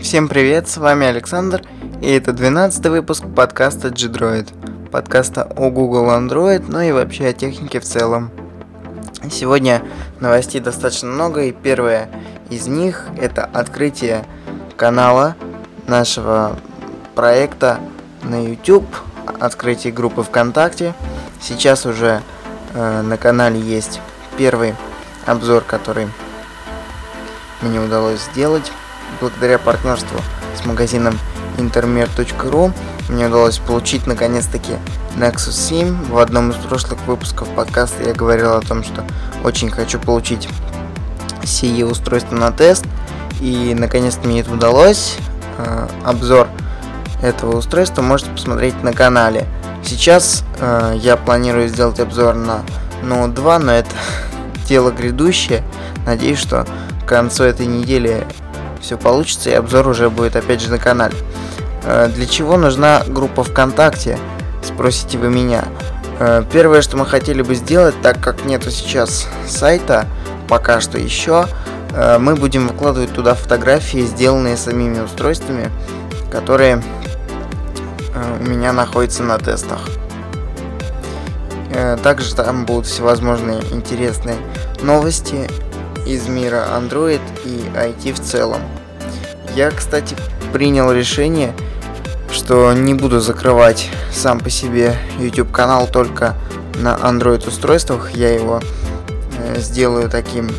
Всем привет, с вами Александр, и это 12 выпуск подкаста G-Droid, подкаста о Google Android, ну и вообще о технике в целом. Сегодня новостей достаточно много, и первое из них это открытие канала нашего проекта на YouTube, открытие группы ВКонтакте. Сейчас уже э, на канале есть первый обзор, который мне удалось сделать благодаря партнерству с магазином intermer.ru мне удалось получить наконец-таки Nexus 7. В одном из прошлых выпусков подкаста я говорил о том, что очень хочу получить сие устройство на тест. И наконец-то мне это удалось. Э, обзор этого устройства можете посмотреть на канале. Сейчас э, я планирую сделать обзор на Note 2, но это дело грядущее. Надеюсь, что к концу этой недели все получится и обзор уже будет опять же на канале. Э, для чего нужна группа ВКонтакте? Спросите вы меня. Э, первое, что мы хотели бы сделать, так как нету сейчас сайта, пока что еще, э, мы будем выкладывать туда фотографии, сделанные самими устройствами, которые у меня находятся на тестах. Также там будут всевозможные интересные новости из мира Android и IT в целом. Я, кстати, принял решение, что не буду закрывать сам по себе YouTube канал только на Android устройствах. Я его э, сделаю таким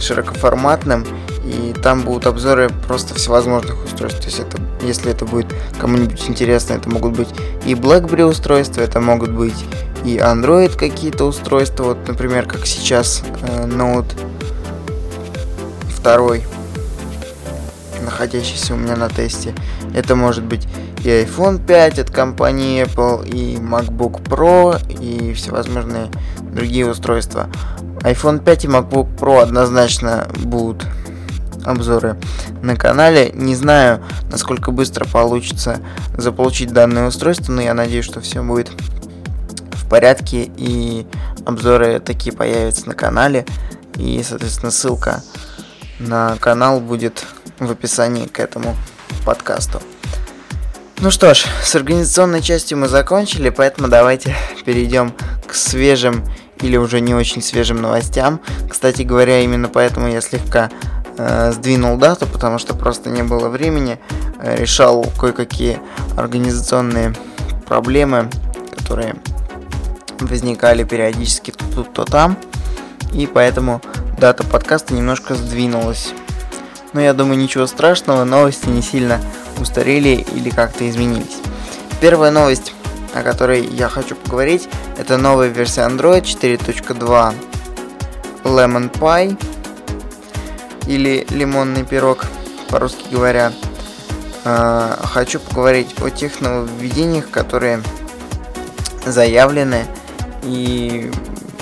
широкоформатным и там будут обзоры просто всевозможных устройств. То есть это, если это будет кому-нибудь интересно, это могут быть и BlackBerry устройства, это могут быть и Android какие-то устройства, вот, например, как сейчас э, Note 2, находящийся у меня на тесте. Это может быть и iPhone 5 от компании Apple, и MacBook Pro, и всевозможные другие устройства. iPhone 5 и MacBook Pro однозначно будут обзоры на канале. Не знаю, насколько быстро получится заполучить данное устройство, но я надеюсь, что все будет в порядке и обзоры такие появятся на канале. И, соответственно, ссылка на канал будет в описании к этому подкасту. Ну что ж, с организационной частью мы закончили, поэтому давайте перейдем к свежим или уже не очень свежим новостям. Кстати говоря, именно поэтому я слегка э, сдвинул дату, потому что просто не было времени, э, решал кое-какие организационные проблемы, которые возникали периодически тут, то там, и поэтому дата подкаста немножко сдвинулась. Но я думаю, ничего страшного, новости не сильно устарели или как-то изменились. Первая новость, о которой я хочу поговорить, это новая версия Android 4.2 Lemon Pie или лимонный пирог, по-русски говоря. Э, хочу поговорить о тех нововведениях, которые заявлены и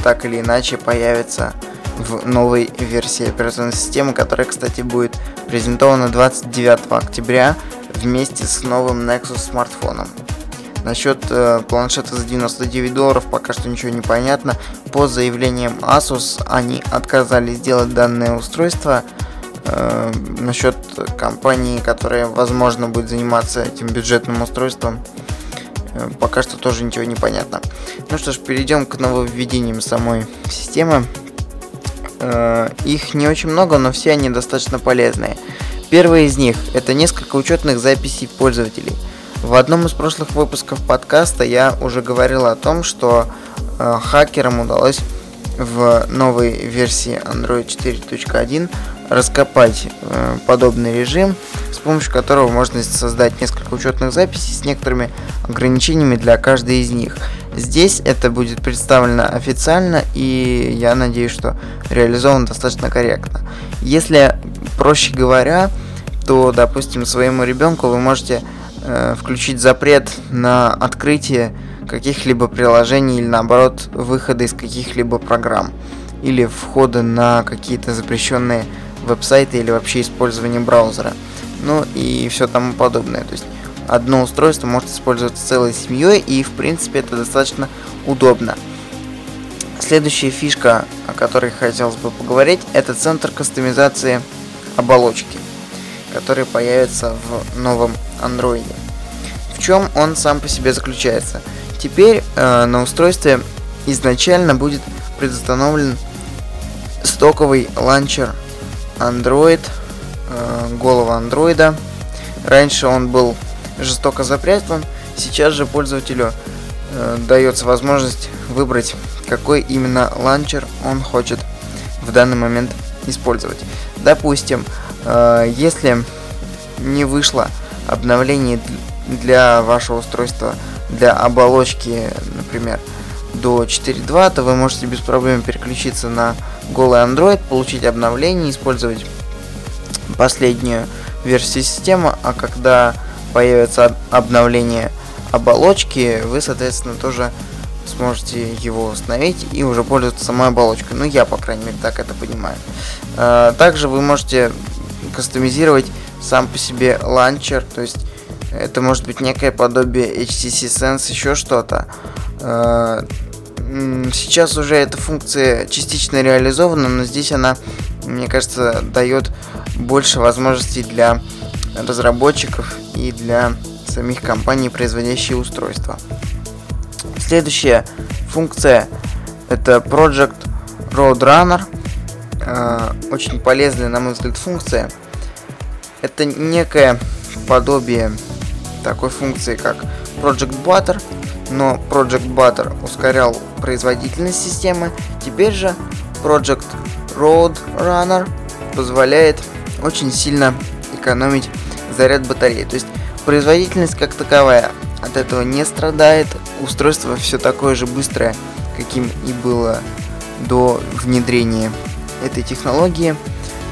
так или иначе появятся в новой версии операционной системы, которая, кстати, будет презентована 29 октября вместе с новым Nexus смартфоном. Насчет э, планшета за 99 долларов пока что ничего не понятно. По заявлениям Asus они отказались сделать данное устройство. Э, насчет компании, которая, возможно, будет заниматься этим бюджетным устройством, э, пока что тоже ничего не понятно. Ну что ж, перейдем к нововведениям самой системы. Э, их не очень много, но все они достаточно полезные. Первый из них – это несколько учетных записей пользователей. В одном из прошлых выпусков подкаста я уже говорил о том, что э, хакерам удалось в новой версии Android 4.1 раскопать э, подобный режим, с помощью которого можно создать несколько учетных записей с некоторыми ограничениями для каждой из них. Здесь это будет представлено официально, и я надеюсь, что реализовано достаточно корректно. Если, проще говоря, то, допустим, своему ребенку вы можете э, включить запрет на открытие каких-либо приложений или наоборот выхода из каких-либо программ или входа на какие-то запрещенные веб-сайты или вообще использование браузера. Ну и все тому подобное. То есть одно устройство может использоваться целой семьей, и в принципе это достаточно удобно. Следующая фишка, о которой хотелось бы поговорить, это центр кастомизации оболочки. которые появятся в новом Android. В чем он сам по себе заключается? Теперь э, на устройстве изначально будет предустановлен стоковый ланчер Android, э, голого андроида. Раньше он был жестоко запрятан, сейчас же пользователю э, дается возможность выбрать, какой именно ланчер он хочет в данный момент использовать. Допустим, э, если не вышло обновление для вашего устройства для оболочки, например, до 4.2, то вы можете без проблем переключиться на голый Android, получить обновление, использовать последнюю версию системы, а когда появится обновление оболочки, вы, соответственно, тоже сможете его установить и уже пользоваться самой оболочкой. Ну, я, по крайней мере, так это понимаю. А, также вы можете кастомизировать сам по себе ланчер, то есть это может быть некое подобие HTC Sense, еще что-то. А, сейчас уже эта функция частично реализована, но здесь она, мне кажется, дает больше возможностей для разработчиков и для самих компаний, производящих устройства. Следующая функция это Project Roadrunner. Э, очень полезная, на мой взгляд, функция. Это некое подобие такой функции, как Project Butter, но Project Butter ускорял производительность системы. Теперь же Project Roadrunner позволяет очень сильно экономить заряд батареи. То есть производительность как таковая от этого не страдает, устройство все такое же быстрое, каким и было до внедрения этой технологии,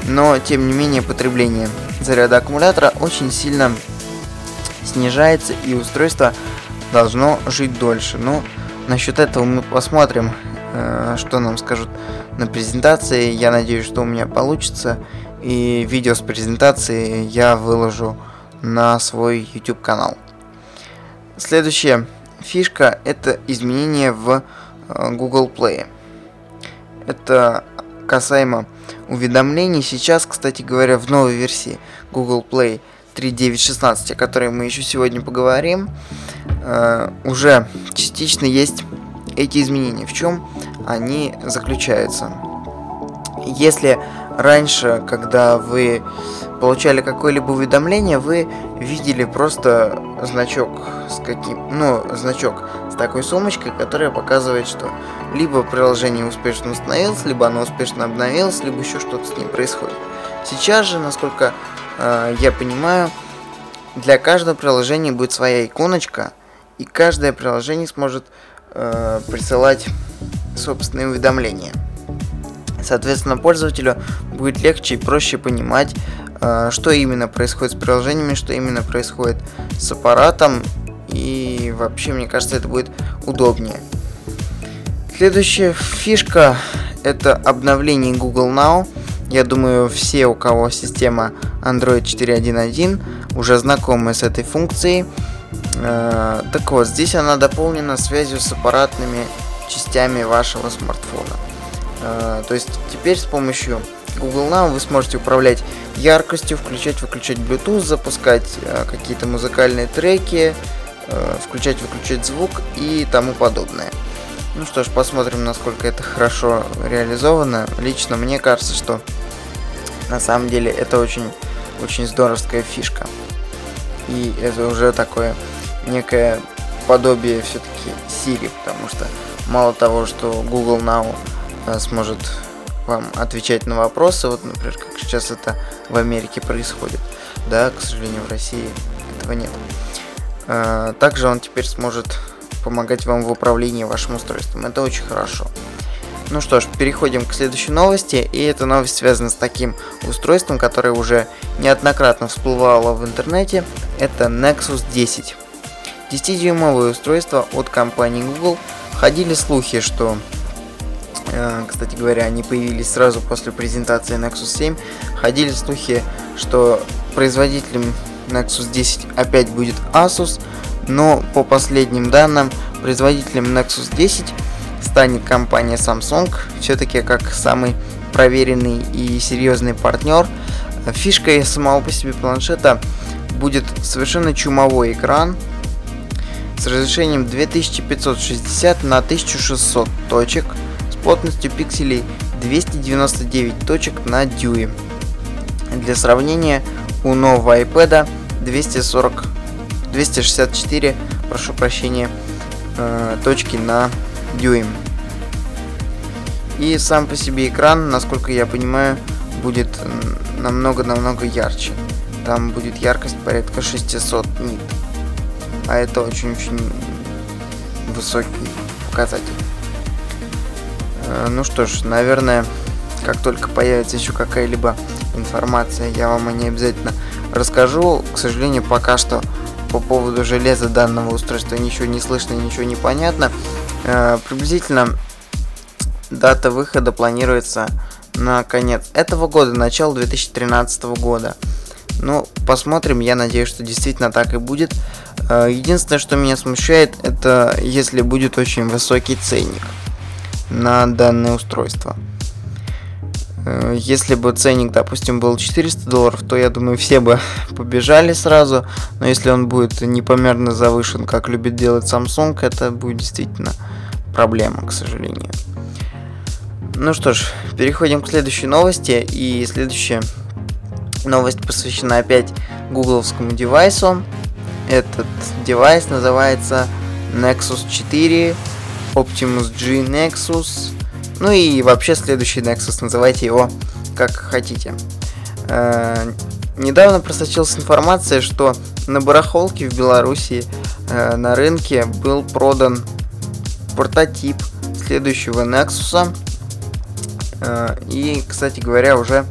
но тем не менее потребление заряда аккумулятора очень сильно снижается и устройство должно жить дольше. Но насчет этого мы посмотрим, э, что нам скажут на презентации. Я надеюсь, что у меня получится. И видео с презентацией я выложу на свой YouTube канал. Следующая фишка это изменение в э, Google Play. Это касаемо уведомлений. Сейчас, кстати говоря, в новой версии Google Play 3.9.16, о которой мы еще сегодня поговорим, э, уже частично есть эти изменения. В чем они заключаются? Если раньше, когда вы получали какое-либо уведомление, вы видели просто значок с каким, ну, значок с такой сумочкой, которая показывает, что либо приложение успешно установилось, либо оно успешно обновилось, либо еще что-то с ним происходит. Сейчас же, насколько э, я понимаю, для каждого приложения будет своя иконочка, и каждое приложение сможет э, присылать собственные уведомления. Соответственно, пользователю будет легче и проще понимать, э, что именно происходит с приложениями, что именно происходит с аппаратом. И вообще, мне кажется, это будет удобнее. Следующая фишка это обновление Google Now. Я думаю, все, у кого система Android 4.1.1, уже знакомы с этой функцией. Э, так вот, здесь она дополнена связью с аппаратными частями вашего смартфона. Э, то есть теперь с помощью Google Now вы сможете управлять яркостью, включать, выключать Bluetooth, запускать э, какие-то музыкальные треки, э, включать, выключать звук и тому подобное. Ну что ж, посмотрим, насколько это хорошо реализовано. Лично мне кажется, что на самом деле это очень, очень здоровская фишка. И это уже такое некое подобие все-таки Siri, потому что мало того, что Google Now сможет вам отвечать на вопросы, вот, например, как сейчас это в Америке происходит. Да, к сожалению, в России этого нет. Э, также он теперь сможет помогать вам в управлении вашим устройством. Это очень хорошо. Ну что ж, переходим к следующей новости. И эта новость связана с таким устройством, которое уже неоднократно всплывало в интернете. Это Nexus 10. 10-дюймовое устройство от компании Google. Ходили слухи, что кстати говоря, они появились сразу после презентации Nexus 7. Ходили слухи, что производителем Nexus 10 опять будет Asus, но по последним данным, производителем Nexus 10 станет компания Samsung, все-таки как самый проверенный и серьезный партнер. Фишкой самого по себе планшета будет совершенно чумовой экран с разрешением 2560 на 1600 точек плотностью пикселей 299 точек на дюйм. Для сравнения, у нового iPad 240 264, прошу прощения, э, точки на дюйм. И сам по себе экран, насколько я понимаю, будет намного-намного ярче. Там будет яркость порядка 600 нит. А это очень-очень высокий показатель. Э, ну что ж, наверное, как только появится еще какая-либо информация, я вам о ней обязательно расскажу. К сожалению, пока что по поводу железа данного устройства ничего не слышно, ничего не понятно. Э, приблизительно дата выхода планируется на конец этого года, начало 2013 года. Ну, посмотрим, я надеюсь, что действительно так и будет. Э, единственное, что меня смущает, это если будет очень высокий ценник на данное устройство. Э, если бы ценник, допустим, был 400 долларов, то я думаю, все бы побежали сразу. Но если он будет непомерно завышен, как любит делать Samsung, это будет действительно проблема, к сожалению. Ну что ж, переходим к следующей новости. И следующая новость посвящена опять гугловскому девайсу. Этот девайс называется Nexus 4 Optimus G Nexus ну и вообще следующий Nexus, называйте его как хотите. Э, недавно просочилась информация, что на барахолке в Беларуси э, на рынке был продан прототип следующего Nexus. Э, и, кстати говоря, уже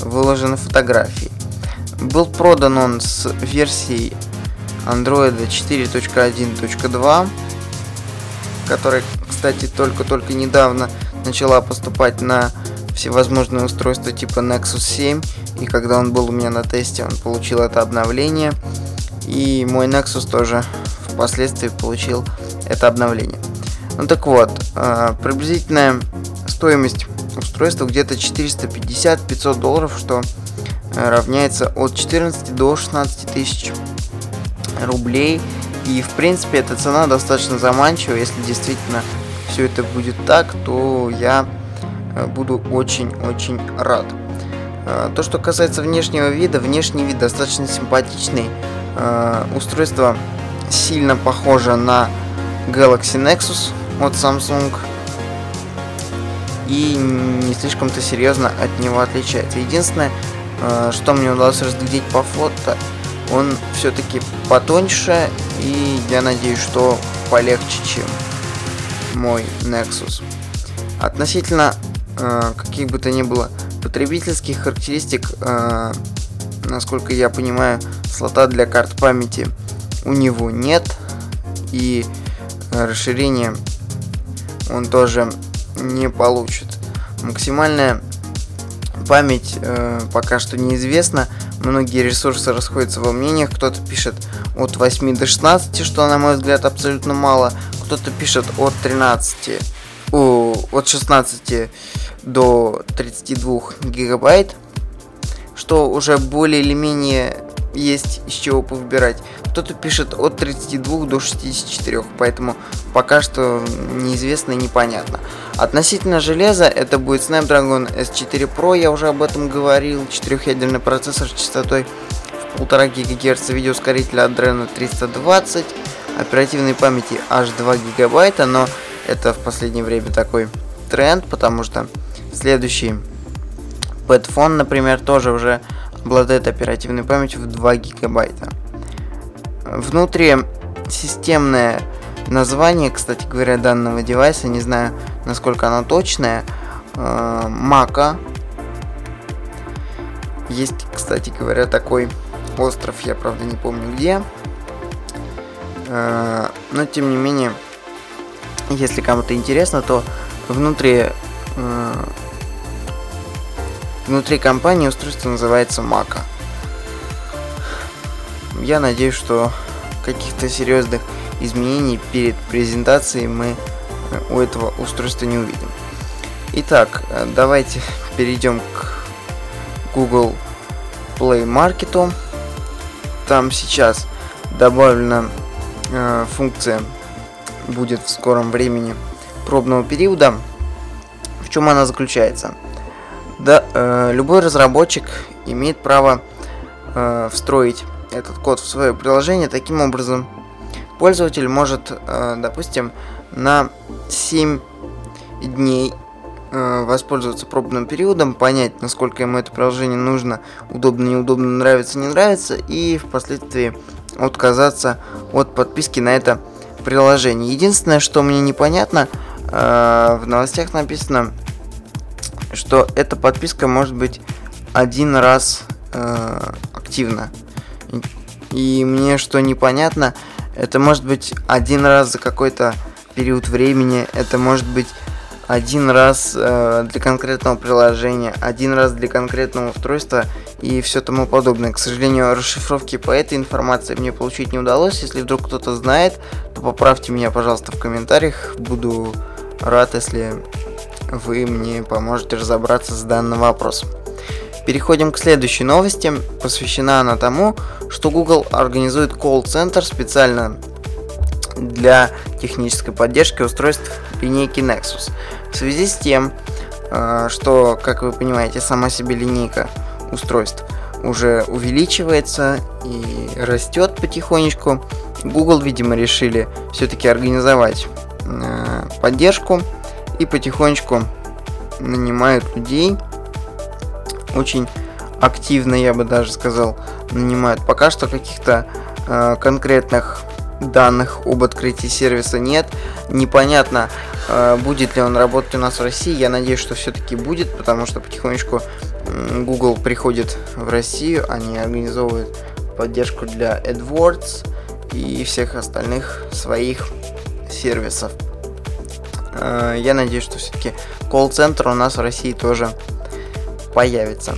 выложены фотографии. Был продан он с версией Android 4.1.2, который, кстати, только-только недавно начала поступать на всевозможные устройства типа Nexus 7. И когда он был у меня на тесте, он получил это обновление. И мой Nexus тоже впоследствии получил это обновление. Ну так вот, э, приблизительная стоимость устройства где-то 450-500 долларов, что э, равняется от 14 до 16 тысяч рублей. И в принципе эта цена достаточно заманчивая, если действительно все это будет так, то я э, буду очень-очень рад. Э, то, что касается внешнего вида, внешний вид достаточно симпатичный. Э, устройство сильно похоже на Galaxy Nexus от Samsung и не слишком-то серьезно от него отличается. Единственное, что мне удалось разглядеть по фото, он все-таки потоньше и я надеюсь, что полегче, чем мой Nexus. Относительно э, каких бы то ни было потребительских характеристик, э, насколько я понимаю, слота для карт памяти у него нет. И расширение он тоже не получит. Максимальная память э, пока что неизвестна. Многие ресурсы расходятся во мнениях. Кто-то пишет от 8 до 16, что, на мой взгляд, абсолютно мало кто-то пишет от 13, о, от 16 до 32 гигабайт, что уже более или менее есть из чего повыбирать. Кто-то пишет от 32 до 64, поэтому пока что неизвестно и непонятно. Относительно железа, это будет Snapdragon S4 Pro, я уже об этом говорил, четырехъядерный процессор с частотой в 1,5 ГГц, видеоускоритель Adreno 320, оперативной памяти аж 2 гигабайта, но это в последнее время такой тренд, потому что следующий Padfone, например, тоже уже обладает оперативной памятью в 2 гигабайта. Внутри системное название, кстати говоря, данного девайса, не знаю, насколько оно точное, Мака. Есть, кстати говоря, такой остров, я правда не помню где, Э, но тем не менее, если кому-то интересно, то внутри э, внутри компании устройство называется Мака. Я надеюсь, что каких-то серьезных изменений перед презентацией мы э, у этого устройства не увидим. Итак, давайте перейдем к Google Play Market. Там сейчас добавлена э, функция будет в скором времени пробного периода. В чем она заключается? Да, э, любой разработчик имеет право э, встроить этот код в свое приложение. Таким образом, пользователь может, э, допустим, на 7 дней э, воспользоваться пробным периодом, понять, насколько ему это приложение нужно, удобно, неудобно, нравится, не нравится, и впоследствии отказаться от подписки на это приложение. Единственное, что мне непонятно, э, в новостях написано, что эта подписка может быть один раз э, активна. И мне что непонятно, это может быть один раз за какой-то период времени, это может быть один раз э, для конкретного приложения, один раз для конкретного устройства и все тому подобное. К сожалению, расшифровки по этой информации мне получить не удалось. Если вдруг кто-то знает, то поправьте меня, пожалуйста, в комментариях. Буду рад, если вы мне поможете разобраться с данным вопросом. Переходим к следующей новости. Посвящена она тому, что Google организует колл-центр специально для технической поддержки устройств линейки Nexus. В связи с тем, э, что, как вы понимаете, сама себе линейка устройств уже увеличивается и растет потихонечку, Google, видимо, решили все-таки организовать э, поддержку и потихонечку нанимают людей. Очень активно, я бы даже сказал, нанимают. Пока что каких-то э, конкретных данных об открытии сервиса нет. Непонятно, э, будет ли он работать у нас в России. Я надеюсь, что все-таки будет, потому что потихонечку Google приходит в Россию, они организовывают поддержку для AdWords и всех остальных своих сервисов. Э, я надеюсь, что все-таки колл-центр у нас в России тоже появится.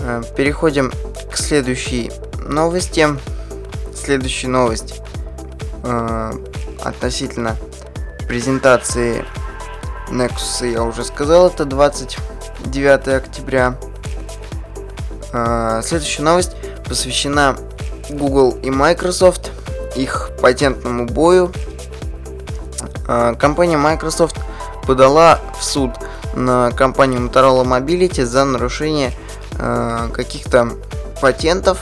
Э, переходим к следующей новости. Следующая новость э, относительно презентации Nexus я уже сказал, это 29 октября. Следующая новость посвящена Google и Microsoft, их патентному бою. Э, компания Microsoft подала в суд на компанию Motorola Mobility за нарушение э, каких-то патентов,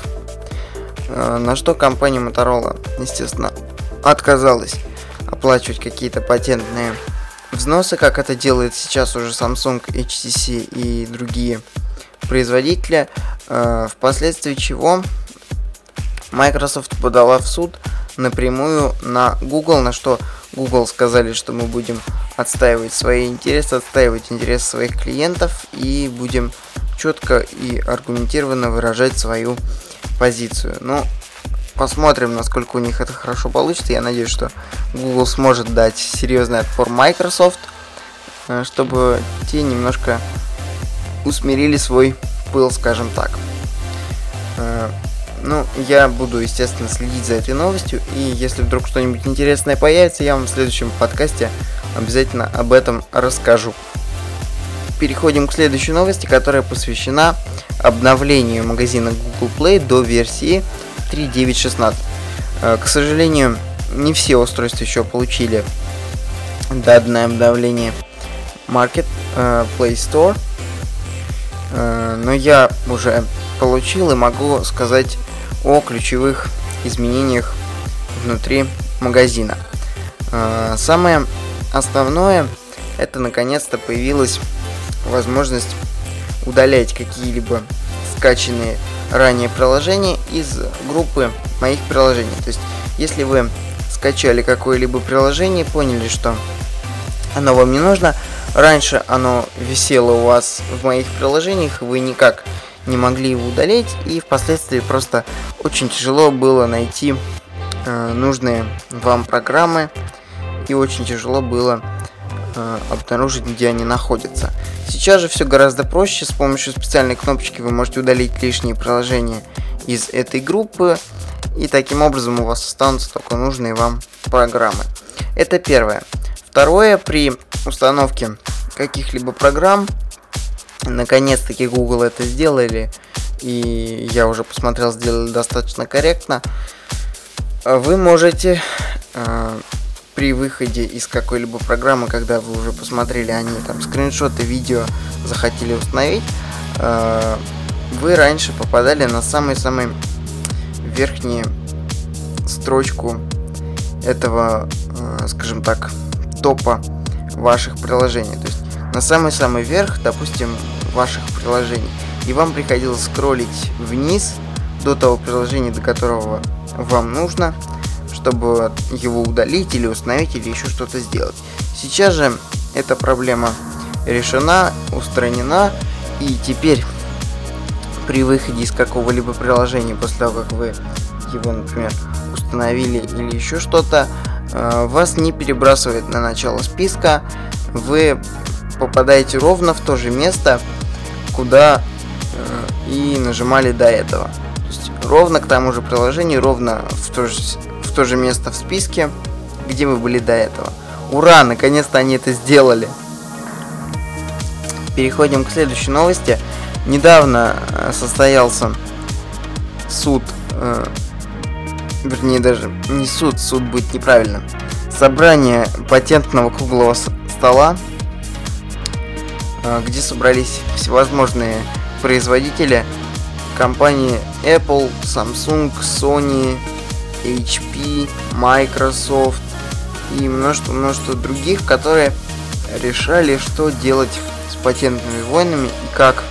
э, на что компания Motorola, естественно, отказалась оплачивать какие-то патентные взносы, как это делает сейчас уже Samsung, HTC и другие производители, впоследствии чего Microsoft подала в суд напрямую на Google, на что Google сказали, что мы будем отстаивать свои интересы, отстаивать интересы своих клиентов и будем четко и аргументированно выражать свою позицию. Ну, Посмотрим, насколько у них это хорошо получится. Я надеюсь, что Google сможет дать серьезный отпор Microsoft, э, чтобы те немножко усмирили свой пыл, скажем так. Ну, я буду, естественно, следить за этой новостью, и если вдруг что-нибудь интересное появится, я вам в следующем подкасте обязательно об этом расскажу. Переходим к следующей новости, которая посвящена обновлению магазина Google Play до версии 3.9.16. Э, к сожалению, не все устройства еще получили данное обновление Market э, Play Store. Э, но я уже получил и могу сказать о ключевых изменениях внутри магазина. Самое основное это наконец-то появилась возможность удалять какие-либо скачанные ранее приложение из группы моих приложений. То есть, если вы скачали какое-либо приложение, поняли, что оно вам не нужно, раньше оно висело у вас в моих приложениях, вы никак не могли его удалить, и впоследствии просто очень тяжело было найти э, нужные вам программы, и очень тяжело было э, обнаружить, где они находятся. Сейчас же все гораздо проще. С помощью специальной кнопочки вы можете удалить лишние приложения из этой группы. И таким образом у вас останутся только нужные вам программы. Это первое. Второе, при установке каких-либо программ, наконец-таки Google это сделали, и я уже посмотрел, сделали достаточно корректно, вы можете э, при выходе из какой-либо программы, когда вы уже посмотрели, они там скриншоты, видео захотели установить, э, вы раньше попадали на самый-самый верхнюю строчку этого, э, скажем так, топа ваших приложений. То есть на самый-самый верх, допустим, ваших приложений. И вам приходилось скроллить вниз до того приложения, до которого вам нужно, чтобы его удалить или установить или еще что-то сделать. Сейчас же эта проблема решена, устранена, и теперь при выходе из какого-либо приложения после того, как вы его, например, установили или еще что-то, э, вас не перебрасывает на начало списка, вы попадаете ровно в то же место, куда э, и нажимали до этого. То есть ровно к тому же приложению, ровно в то же, в то же место в списке, где вы были до этого. Ура, наконец-то они это сделали. Переходим к следующей новости. Недавно э, состоялся суд, э, вернее даже не суд, суд будет неправильно, собрание патентного круглого стола, где собрались всевозможные производители компании Apple, Samsung, Sony, HP, Microsoft и множество-множество других, которые решали, что делать с патентными войнами и как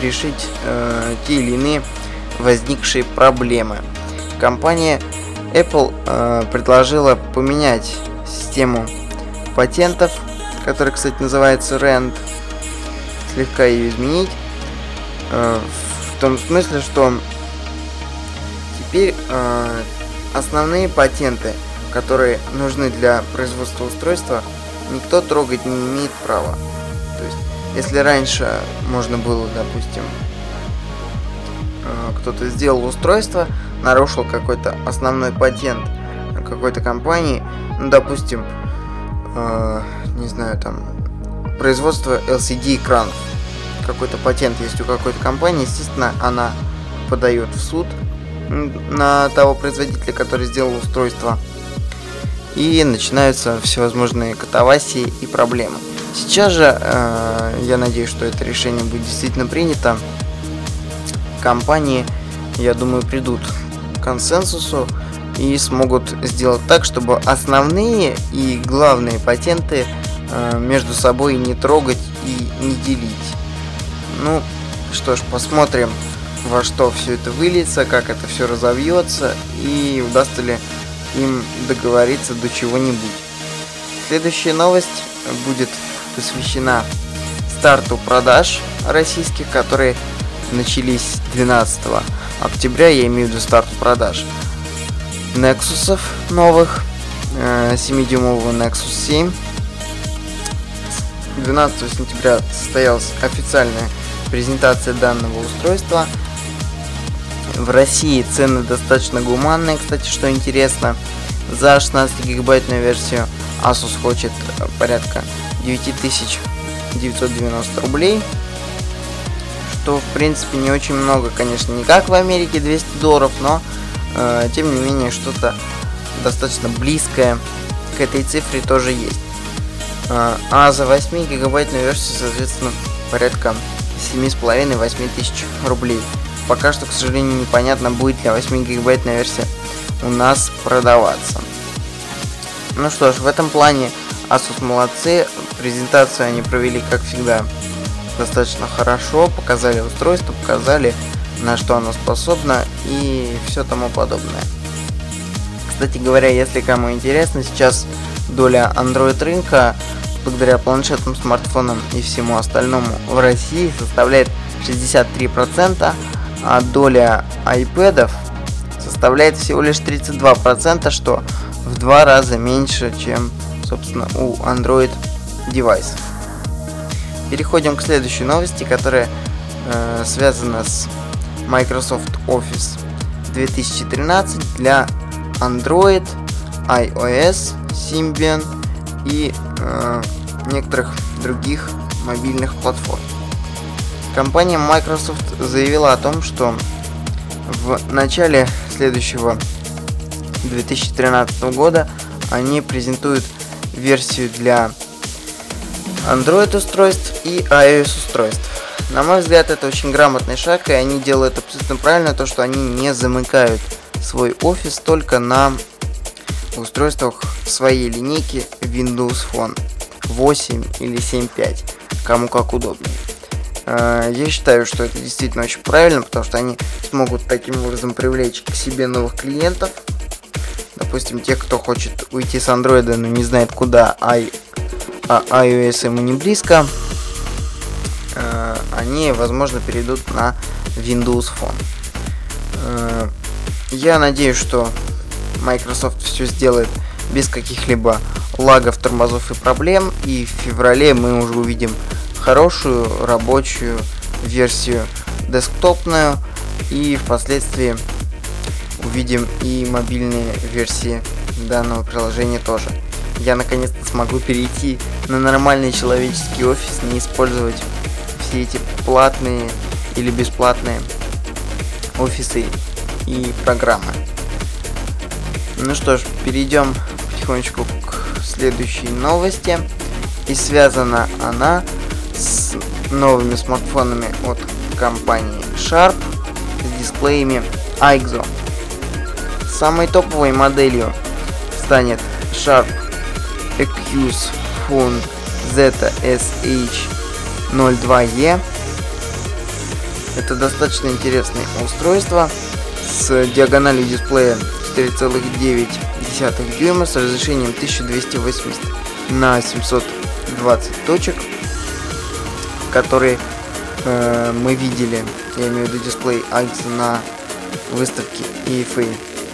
решить э, те или иные возникшие проблемы. Компания Apple э, предложила поменять систему патентов, которая, кстати, называется RAND, слегка ее изменить, э, в том смысле, что теперь э, основные патенты, которые нужны для производства устройства, никто трогать не имеет права. То есть, если раньше можно было, допустим, э, кто-то сделал устройство, нарушил какой-то основной патент какой-то компании, ну, допустим, э, не знаю, там, производство LCD экранов. Какой-то патент есть у какой-то компании, естественно, она подает в суд на того производителя, который сделал устройство. И начинаются всевозможные катавасии и проблемы. Сейчас же, э, я надеюсь, что это решение будет действительно принято. Компании, я думаю, придут к консенсусу и смогут сделать так, чтобы основные и главные патенты э, между собой не трогать и не делить. Ну, что ж, посмотрим, во что все это выльется, как это все разовьется и удастся ли им договориться до чего-нибудь. Следующая новость будет посвящена старту продаж российских, которые начались 12 октября, я имею в виду старт продаж Nexusов новых, 7-дюймового э, Nexus 7. 12 сентября состоялась официальная презентация данного устройства. В России цены достаточно гуманные, кстати, что интересно. За 16 гигабайтную версию Asus хочет порядка 9990 рублей. Что, в принципе, не очень много, конечно, не как в Америке 200 долларов, но, э, тем не менее, что-то достаточно близкое к этой цифре тоже есть. Э, а за 8 гигабайтную версию, соответственно, порядка 7,5-8 тысяч рублей. Пока что, к сожалению, непонятно, будет ли 8 гигабайтная версия у нас продаваться. Ну что ж, в этом плане Asus молодцы, презентацию они провели, как всегда, достаточно хорошо, показали устройство, показали, на что оно способно и все тому подобное. Кстати говоря, если кому интересно, сейчас доля Android рынка благодаря планшетным смартфонам и всему остальному в России составляет 63%, а доля iPad составляет всего лишь 32%, что в два раза меньше, чем собственно, у Android девайсов. Переходим к следующей новости, которая э, связана с Microsoft Office 2013 для Android, iOS, Symbian и э, некоторых других мобильных платформ. Компания Microsoft заявила о том, что в начале следующего 2013 года они презентуют версию для Android устройств и iOS устройств. На мой взгляд, это очень грамотный шаг, и они делают абсолютно правильно то, что они не замыкают свой офис только на устройствах своей линейки Windows Phone 8 или 7.5, кому как удобнее. Э, я считаю, что это действительно очень правильно, потому что они смогут таким образом привлечь к себе новых клиентов. Допустим, тех, кто хочет уйти с Android, но не знает куда, а, а iOS ему не близко, они, возможно, перейдут на Windows Phone. Э, я надеюсь, что Microsoft все сделает без каких-либо лагов, тормозов и проблем, и в феврале мы уже увидим хорошую рабочую версию десктопную и впоследствии увидим и мобильные версии данного приложения тоже. Я наконец-то смогу перейти на нормальный человеческий офис, не использовать все эти платные или бесплатные офисы и программы. Ну что ж, перейдем потихонечку к следующей новости. И связана она с новыми смартфонами от компании Sharp с дисплеями IXO. Самой топовой моделью станет Sharp Accuse Phone ZSH02E. Это достаточно интересное устройство с диагональю дисплея 4,9 дюйма с разрешением 1280 на 720 точек который э, мы видели, я имею в виду дисплей Альца на выставке EFA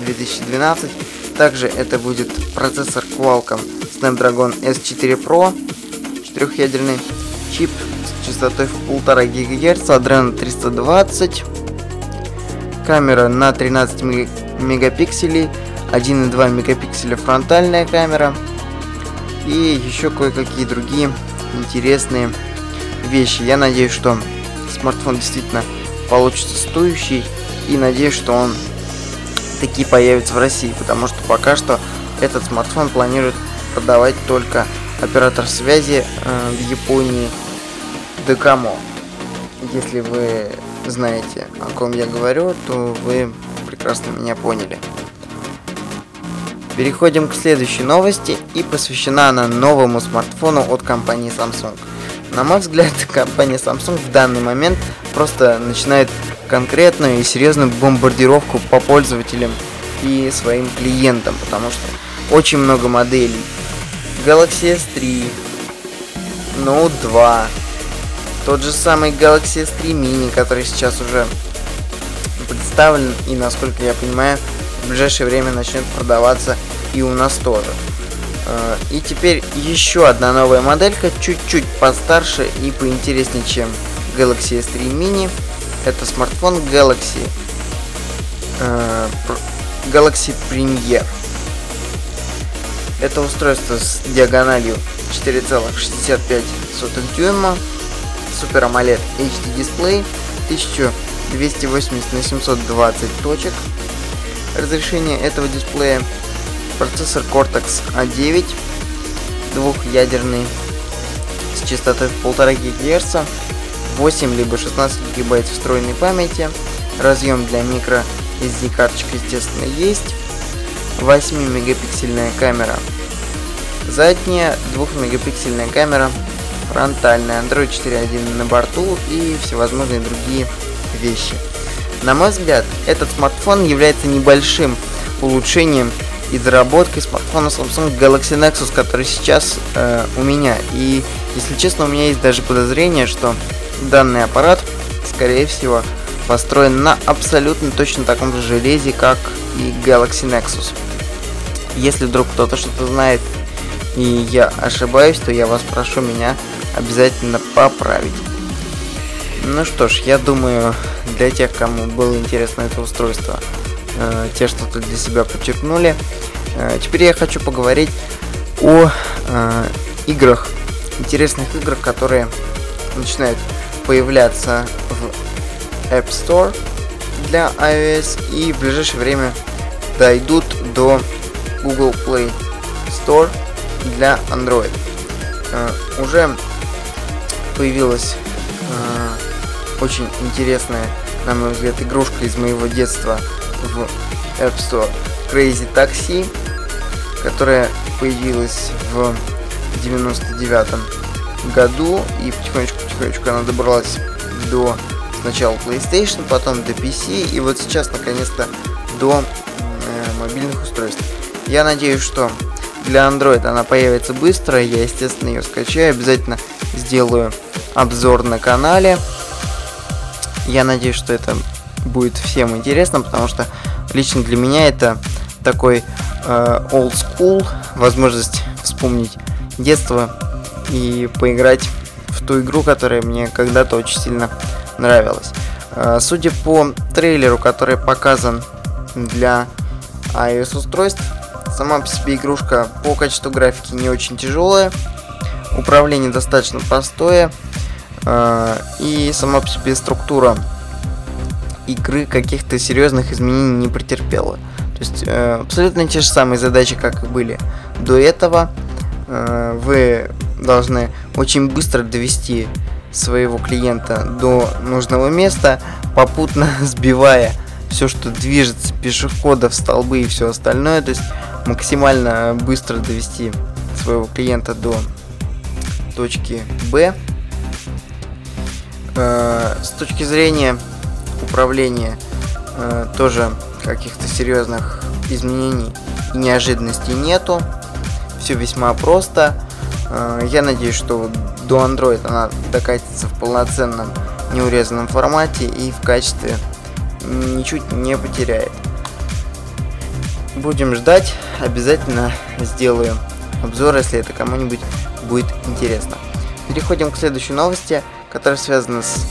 2012. Также это будет процессор Qualcomm Snapdragon S4 Pro, четырехъядерный чип частотой в 1,5 ГГц, Adreno 320, камера на 13 мегапикселей, 1,2 мегапикселя фронтальная камера и еще кое-какие другие интересные вещи. Я надеюсь, что смартфон действительно получится стоящий и надеюсь, что он таки появится в России, потому что пока что этот смартфон планирует продавать только оператор связи э, в Японии Декамо. Если вы знаете, о ком я говорю, то вы прекрасно меня поняли. Переходим к следующей новости и посвящена она новому смартфону от компании Samsung. На мой взгляд, компания Samsung в данный момент просто начинает конкретную и серьезную бомбардировку по пользователям и своим клиентам, потому что очень много моделей. Galaxy S3, Note 2, тот же самый Galaxy S3 Mini, который сейчас уже представлен и, насколько я понимаю, в ближайшее время начнет продаваться и у нас тоже. Э, и теперь еще одна новая моделька, чуть-чуть постарше и поинтереснее, чем Galaxy S3 Mini. Это смартфон Galaxy э, Galaxy Premier. Это устройство с диагональю 4,65 дюйма, Super AMOLED HD дисплей, 1280 на 720 точек. Разрешение этого дисплея Процессор Cortex A9, двухъядерный, с частотой в 1,5 ГГц, 8 либо 16 ГБ встроенной памяти, разъем для микро SD карточек естественно есть, 8 мегапиксельная камера. Задняя, 2 мегапиксельная камера фронтальная, Android 4.1 на борту и всевозможные другие вещи. На мой взгляд, этот смартфон является небольшим улучшением и доработкой смартфона Samsung Galaxy Nexus, который сейчас э, у меня. И, если честно, у меня есть даже подозрение, что данный аппарат, скорее всего, построен на абсолютно точно таком же железе, как и Galaxy Nexus. Если вдруг кто-то что-то знает и я ошибаюсь, то я вас прошу меня обязательно поправить. Ну что ж, я думаю, для тех, кому было интересно это устройство, э, те что-то для себя подчеркнули. Э, теперь я хочу поговорить о э, играх, интересных играх, которые начинают появляться в App Store для iOS и в ближайшее время дойдут до Google Play Store для Android. Э, уже появилась э, очень интересная, на мой взгляд, игрушка из моего детства в App Store Crazy Taxi, которая появилась в 99 году и потихонечку-потихонечку она добралась до сначала PlayStation, потом до PC и вот сейчас наконец-то до э, мобильных устройств. Я надеюсь, что для Android она появится быстро, я естественно ее скачаю, обязательно сделаю обзор на канале. Я надеюсь, что это будет всем интересно, потому что лично для меня это такой э, old school, возможность вспомнить детство и поиграть в ту игру, которая мне когда-то очень сильно нравилась. Э, судя по трейлеру, который показан для iOS устройств, сама по себе игрушка по качеству графики не очень тяжелая, управление достаточно простое, э, и сама по себе структура игры каких-то серьезных изменений не претерпела. То есть э, абсолютно те же самые задачи, как и были до этого. Э, вы должны очень быстро довести своего клиента до нужного места, попутно сбивая все, что движется, пешеходов, столбы и все остальное. То есть максимально быстро довести своего клиента до точки Б. Э, с точки зрения управления э, тоже каких-то серьезных изменений и неожиданностей нету. Все весьма просто. Э, я надеюсь, что до Android она докатится в полноценном неурезанном формате и в качестве ничуть не потеряет. Будем ждать, обязательно сделаю обзор, если это кому-нибудь будет интересно. Переходим к следующей новости, которая связана с,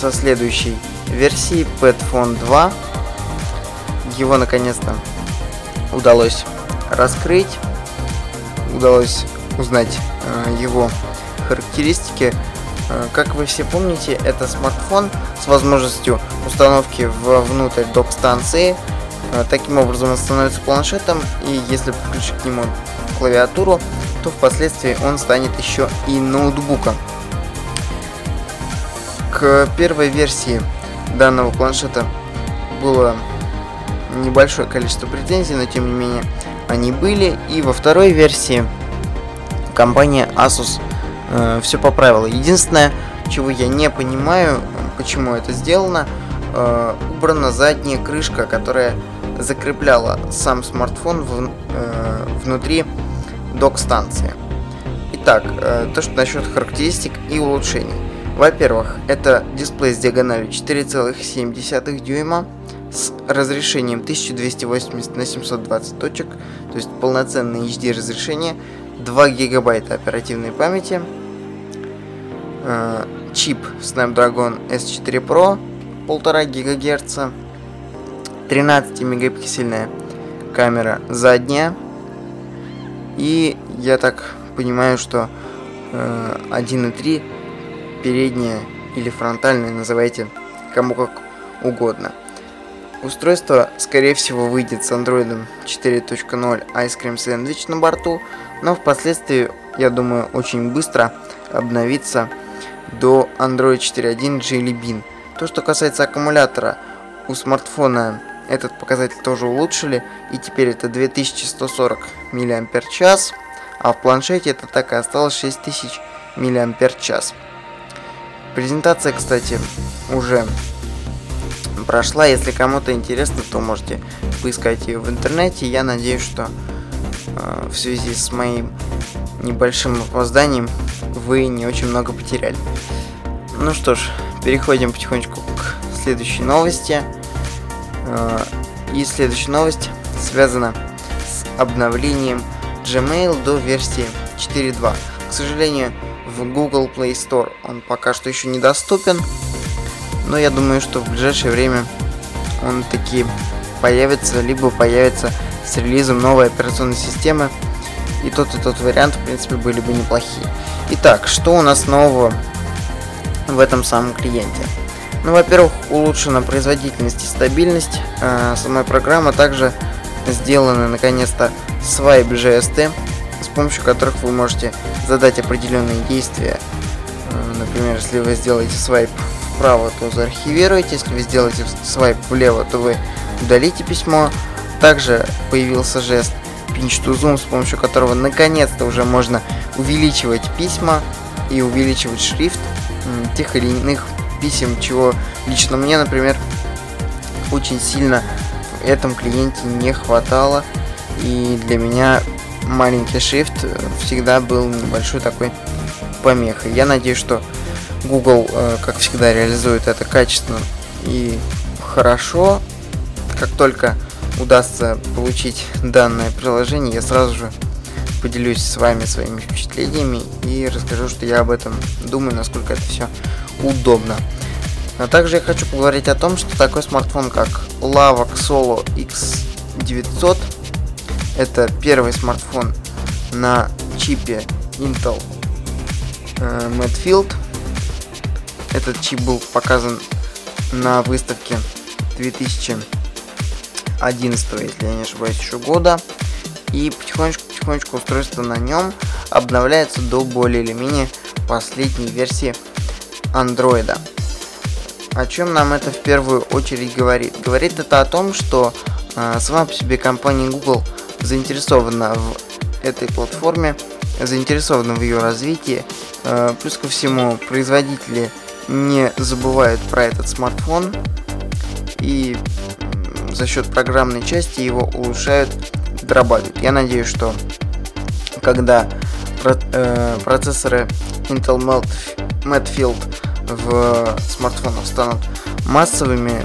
со следующей версией Petphone 2. Его наконец-то удалось раскрыть, удалось узнать э, его характеристики. Э, как вы все помните, это смартфон с возможностью установки внутрь док-станции. Э, таким образом он становится планшетом, и если подключить к нему клавиатуру, то впоследствии он станет еще и ноутбуком. К первой версии данного планшета было небольшое количество претензий, но тем не менее они были. И во второй версии компания Asus э, все поправила. Единственное, чего я не понимаю, почему это сделано, э, убрана задняя крышка, которая закрепляла сам смартфон в, э, внутри док-станции. Итак, э, то, что насчет характеристик и улучшений. Во-первых, это дисплей с диагональю 4,7 дюйма с разрешением 1280 на 720 точек, то есть полноценное HD разрешение, 2 гигабайта оперативной памяти, э, чип Snapdragon S4 Pro 1,5 ГГц, 13 мегапиксельная камера задняя, и я так понимаю, что э, 1.3 передняя или фронтальная, называйте кому как угодно. Устройство, скорее всего, выйдет с Android 4.0 Ice Cream Sandwich на борту, но впоследствии, я думаю, очень быстро обновится до Android 4.1 Jelly Bean. То, что касается аккумулятора, у смартфона этот показатель тоже улучшили, и теперь это 2140 мАч, а в планшете это так и осталось 6000 мАч. Презентация, кстати, уже прошла. Если кому-то интересно, то можете поискать ее в интернете. Я надеюсь, что э, в связи с моим небольшим опозданием вы не очень много потеряли. Ну что ж, переходим потихонечку к следующей новости. Э, и следующая новость связана с обновлением Gmail до версии 4.2. К сожалению, в Google Play Store он пока что еще недоступен, но я думаю, что в ближайшее время он таки появится, либо появится с релизом новой операционной системы. И тот и тот вариант, в принципе, были бы неплохие. Итак, что у нас нового в этом самом клиенте. Ну, во-первых, улучшена производительность и стабильность э, самой программы, также сделаны наконец-то свайп GST, с помощью которых вы можете задать определенные действия. Э, например, если вы сделаете свайп вправо, то заархивируете, если вы сделаете свайп влево, то вы удалите письмо. Также появился жест Pinch to Zoom, с помощью которого наконец-то уже можно увеличивать письма и увеличивать шрифт тех или иных писем, чего лично мне, например, очень сильно в этом клиенте не хватало. И для меня маленький шрифт всегда был небольшой такой помехой. Я надеюсь, что Google, э, как всегда, реализует это качественно и хорошо. Как только удастся получить данное приложение, я сразу же поделюсь с вами своими впечатлениями и расскажу, что я об этом думаю, насколько это все удобно. А также я хочу поговорить о том, что такой смартфон, как Lavox Solo X900, это первый смартфон на чипе Intel э, Medfield. Этот чип был показан на выставке 2011, если я не ошибаюсь, еще года. И потихонечку-потихонечку устройство на нем обновляется до более или менее последней версии андроида. О чем нам это в первую очередь говорит? Говорит это о том, что э, сама по себе компания Google заинтересована в этой платформе, заинтересована в ее развитии. Э, плюс ко всему, производители не забывают про этот смартфон и за счет программной части его улучшают, дорабатывают. Я надеюсь, что когда э, процессоры Intel Medfield в смартфонах станут массовыми,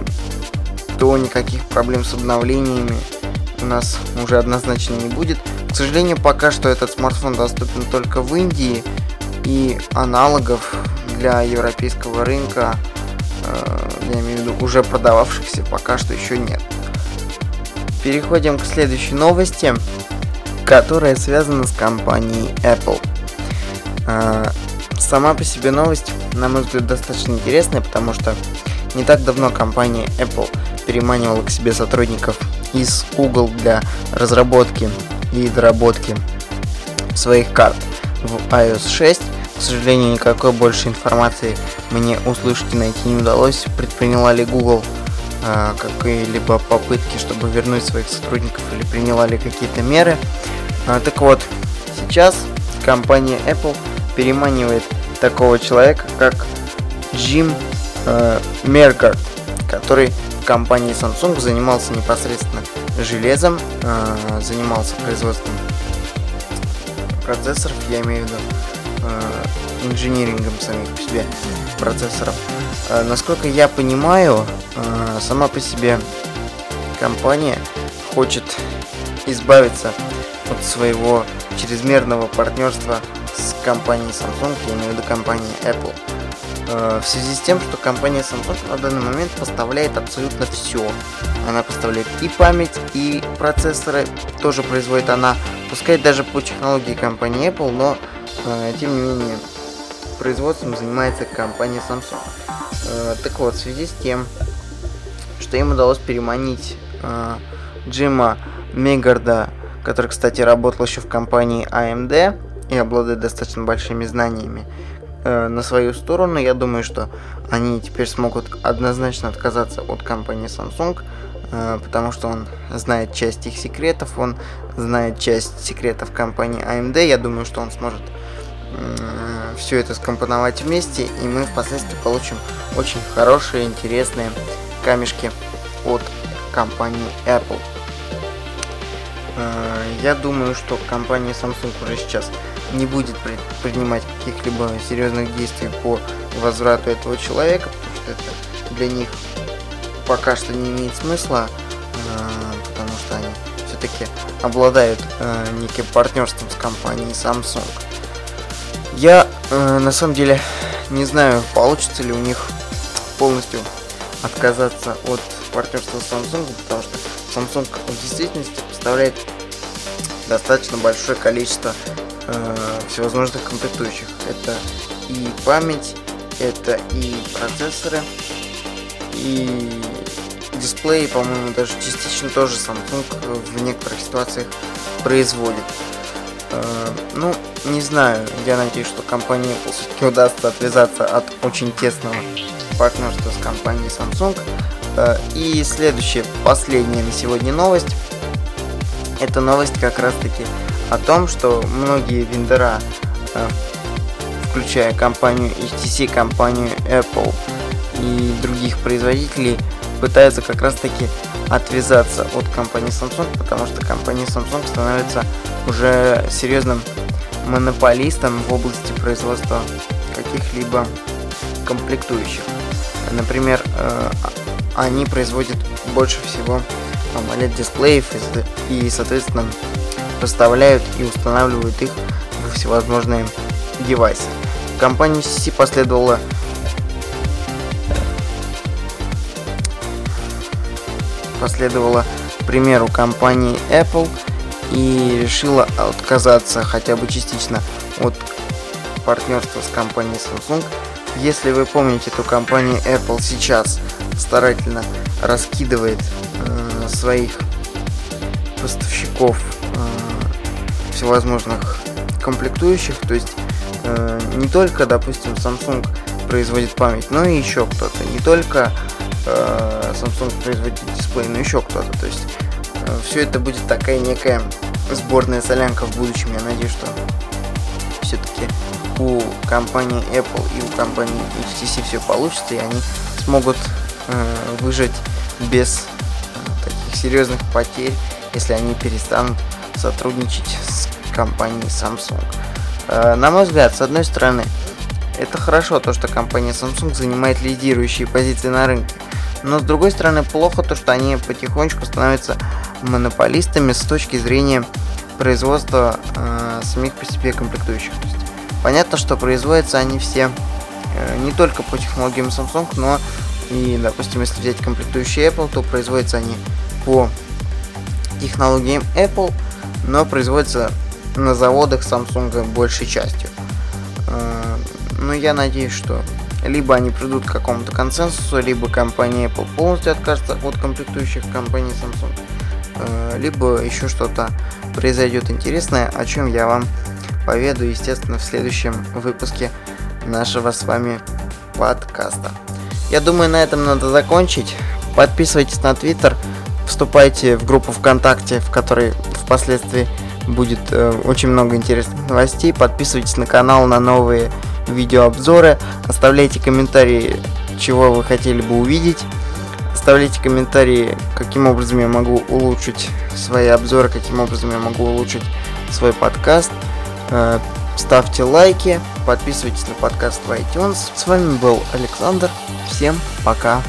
то никаких проблем с обновлениями у нас уже однозначно не будет. К сожалению, пока что этот смартфон доступен только в Индии, и аналогов для европейского рынка, э, я имею в виду уже продававшихся, пока что еще нет. Переходим к следующей новости, которая связана с компанией Apple. Сама по себе новость, на мой взгляд, достаточно интересная, потому что не так давно компания Apple переманивала к себе сотрудников из Google для разработки и доработки своих карт в iOS 6. К сожалению, никакой больше информации мне услышать и найти не удалось. Предприняла ли Google э, какие-либо попытки, чтобы вернуть своих сотрудников или приняла ли какие-то меры. Э, так вот, сейчас компания Apple переманивает такого человека, как Джим э, Мергард, который в компании Samsung занимался непосредственно железом, э, занимался производством процессоров, я имею в виду э, инжинирингом самих по себе процессоров. Э, насколько я понимаю, э, сама по себе компания хочет избавиться от своего чрезмерного партнерства с компанией Samsung, я имею в виду компанией Apple. Э, в связи с тем, что компания Samsung на данный момент поставляет абсолютно все. Она поставляет и память, и процессоры, тоже производит она, пускай даже по технологии компании Apple, но э, тем не менее производством занимается компания Samsung. Э, так вот, в связи с тем, что им удалось переманить Джима Мегарда, который, кстати, работал еще в компании AMD, и обладает достаточно большими знаниями э, на свою сторону. Я думаю, что они теперь смогут однозначно отказаться от компании Samsung, э, потому что он знает часть их секретов, он знает часть секретов компании AMD. Я думаю, что он сможет все это скомпоновать вместе, и мы впоследствии получим очень хорошие, интересные камешки от компании Apple. Э, я думаю, что компания Samsung уже сейчас не будет принимать каких-либо серьезных действий по возврату этого человека, потому что это для них пока что не имеет смысла, э, потому что они все-таки обладают э, неким партнерством с компанией Samsung. Я э, на самом деле не знаю, получится ли у них полностью отказаться от партнерства с Samsung, потому что Samsung в действительности поставляет достаточно большое количество э, всевозможных комплектующих. Это и память, это и процессоры, и дисплеи, по-моему, даже частично тоже Samsung в некоторых ситуациях производит. Э, ну, не знаю, я надеюсь, что компании Apple все-таки удастся отвязаться от очень тесного партнерства с компанией Samsung. Э, и следующая, последняя на сегодня новость. Это новость как раз таки о том, что многие вендора, э, включая компанию HTC, компанию Apple и других производителей, пытаются как раз таки отвязаться от компании Samsung, потому что компания Samsung становится уже серьезным монополистом в области производства каких-либо комплектующих. Например, э, они производят больше всего AMOLED дисплеев и, соответственно, поставляют и устанавливают их во всевозможные девайсы. Компания CC последовала последовала примеру компании Apple и решила отказаться хотя бы частично от партнерства с компанией Samsung. Если вы помните, то компания Apple сейчас старательно раскидывает э, своих поставщиков э, всевозможных комплектующих, то есть э, не только, допустим, Samsung производит память, но и еще кто-то. Не только э, Samsung производит дисплей, но еще кто-то. То есть э, все это будет такая некая сборная солянка в будущем. Я надеюсь, что все-таки у компании Apple и у компании HTC все получится, и они смогут э, выжить без э, таких серьезных потерь, если они перестанут сотрудничать с компанией Samsung. Э, на мой взгляд, с одной стороны, это хорошо, то, что компания Samsung занимает лидирующие позиции на рынке. Но с другой стороны, плохо то, что они потихонечку становятся монополистами с точки зрения производства э, самих по себе комплектующих. Понятно, что производятся они все э, не только по технологиям Samsung, но и, допустим, если взять комплектующие Apple, то производятся они по технологиям Apple, но производятся на заводах Samsung большей частью. Э, но я надеюсь, что либо они придут к какому-то консенсусу, либо компания Apple полностью откажется от комплектующих компании Samsung, э, либо еще что-то произойдет интересное, о чем я вам поведаю, естественно, в следующем выпуске нашего с вами подкаста. Я думаю, на этом надо закончить. Подписывайтесь на Twitter, вступайте в группу ВКонтакте, в которой впоследствии будет э, очень много интересных новостей. Подписывайтесь на канал на новые видеообзоры. Оставляйте комментарии, чего вы хотели бы увидеть. Оставляйте комментарии, каким образом я могу улучшить свои обзоры, каким образом я могу улучшить свой подкаст. Э, ставьте лайки, подписывайтесь на подкаст в iTunes. С вами был Александр. Всем пока.